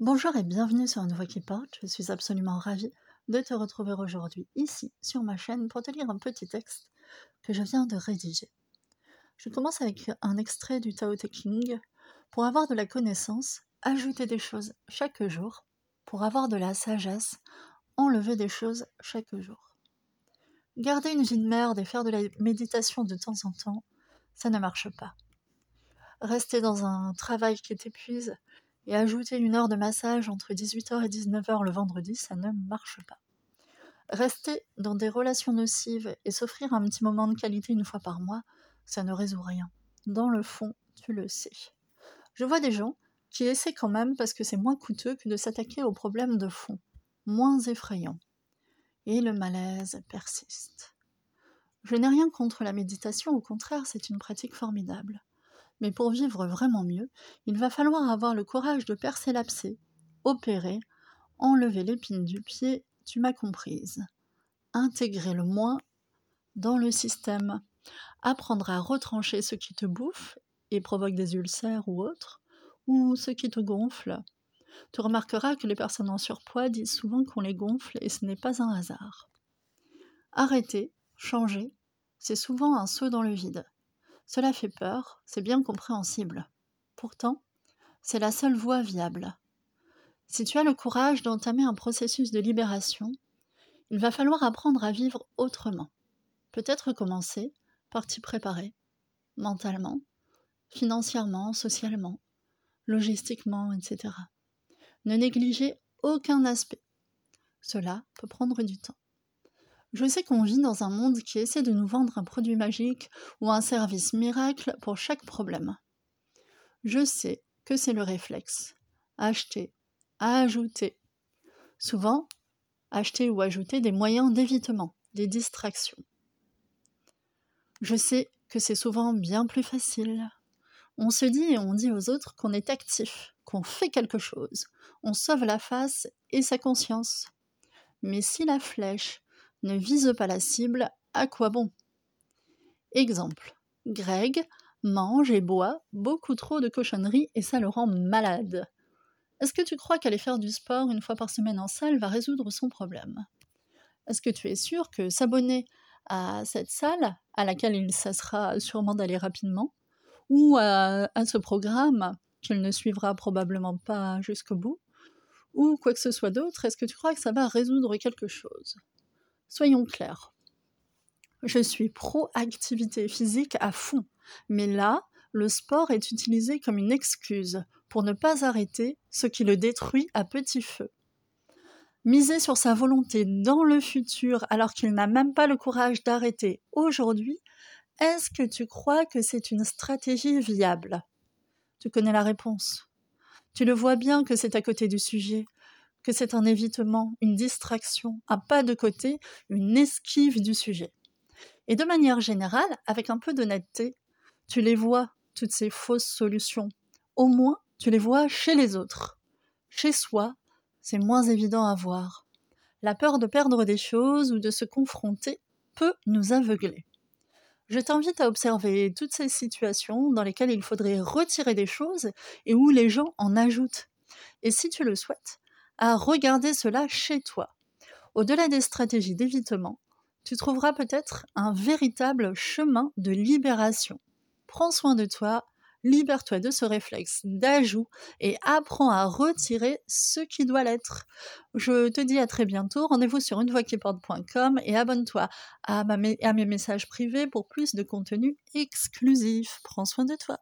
Bonjour et bienvenue sur Une Voix qui porte. Je suis absolument ravie de te retrouver aujourd'hui ici sur ma chaîne pour te lire un petit texte que je viens de rédiger. Je commence avec un extrait du Tao Te King. Pour avoir de la connaissance, ajouter des choses chaque jour. Pour avoir de la sagesse, enlever des choses chaque jour. Garder une vie de merde et faire de la méditation de temps en temps, ça ne marche pas. Rester dans un travail qui t'épuise et ajouter une heure de massage entre 18h et 19h le vendredi, ça ne marche pas. Rester dans des relations nocives et s'offrir un petit moment de qualité une fois par mois, ça ne résout rien. Dans le fond, tu le sais. Je vois des gens qui essaient quand même parce que c'est moins coûteux que de s'attaquer aux problèmes de fond, moins effrayants. Et le malaise persiste. Je n'ai rien contre la méditation, au contraire, c'est une pratique formidable. Mais pour vivre vraiment mieux, il va falloir avoir le courage de percer l'abcès, opérer, enlever l'épine du pied, tu m'as comprise. Intégrer le moins dans le système, apprendre à retrancher ce qui te bouffe et provoque des ulcères ou autres, ou ce qui te gonfle. Tu remarqueras que les personnes en surpoids disent souvent qu'on les gonfle et ce n'est pas un hasard. Arrêter, changer, c'est souvent un saut dans le vide. Cela fait peur, c'est bien compréhensible. Pourtant, c'est la seule voie viable. Si tu as le courage d'entamer un processus de libération, il va falloir apprendre à vivre autrement. Peut-être commencer par t'y préparer, mentalement, financièrement, socialement, logistiquement, etc. Ne négligez aucun aspect. Cela peut prendre du temps. Je sais qu'on vit dans un monde qui essaie de nous vendre un produit magique ou un service miracle pour chaque problème. Je sais que c'est le réflexe. Acheter, ajouter. Souvent, acheter ou ajouter des moyens d'évitement, des distractions. Je sais que c'est souvent bien plus facile. On se dit et on dit aux autres qu'on est actif, qu'on fait quelque chose. On sauve la face et sa conscience. Mais si la flèche ne vise pas la cible, à quoi bon? Exemple. Greg mange et boit beaucoup trop de cochonneries et ça le rend malade. Est-ce que tu crois qu'aller faire du sport une fois par semaine en salle va résoudre son problème? Est-ce que tu es sûr que s'abonner à cette salle, à laquelle il cessera sûrement d'aller rapidement, ou à, à ce programme qu'il ne suivra probablement pas jusqu'au bout, ou quoi que ce soit d'autre, est-ce que tu crois que ça va résoudre quelque chose? Soyons clairs. Je suis pro-activité physique à fond, mais là, le sport est utilisé comme une excuse pour ne pas arrêter ce qui le détruit à petit feu. Miser sur sa volonté dans le futur alors qu'il n'a même pas le courage d'arrêter aujourd'hui, est-ce que tu crois que c'est une stratégie viable? Tu connais la réponse. Tu le vois bien que c'est à côté du sujet, que c'est un évitement, une distraction, un pas de côté, une esquive du sujet. Et de manière générale, avec un peu d'honnêteté, tu les vois, toutes ces fausses solutions. Au moins, tu les vois chez les autres. Chez soi, c'est moins évident à voir. La peur de perdre des choses ou de se confronter peut nous aveugler. Je t'invite à observer toutes ces situations dans lesquelles il faudrait retirer des choses et où les gens en ajoutent. Et si tu le souhaites, à regarder cela chez toi. Au-delà des stratégies d'évitement, tu trouveras peut-être un véritable chemin de libération. Prends soin de toi, libère-toi de ce réflexe d'ajout et apprends à retirer ce qui doit l'être. Je te dis à très bientôt, rendez-vous sur unevoixquiporte.com et abonne-toi à, à mes messages privés pour plus de contenu exclusif. Prends soin de toi.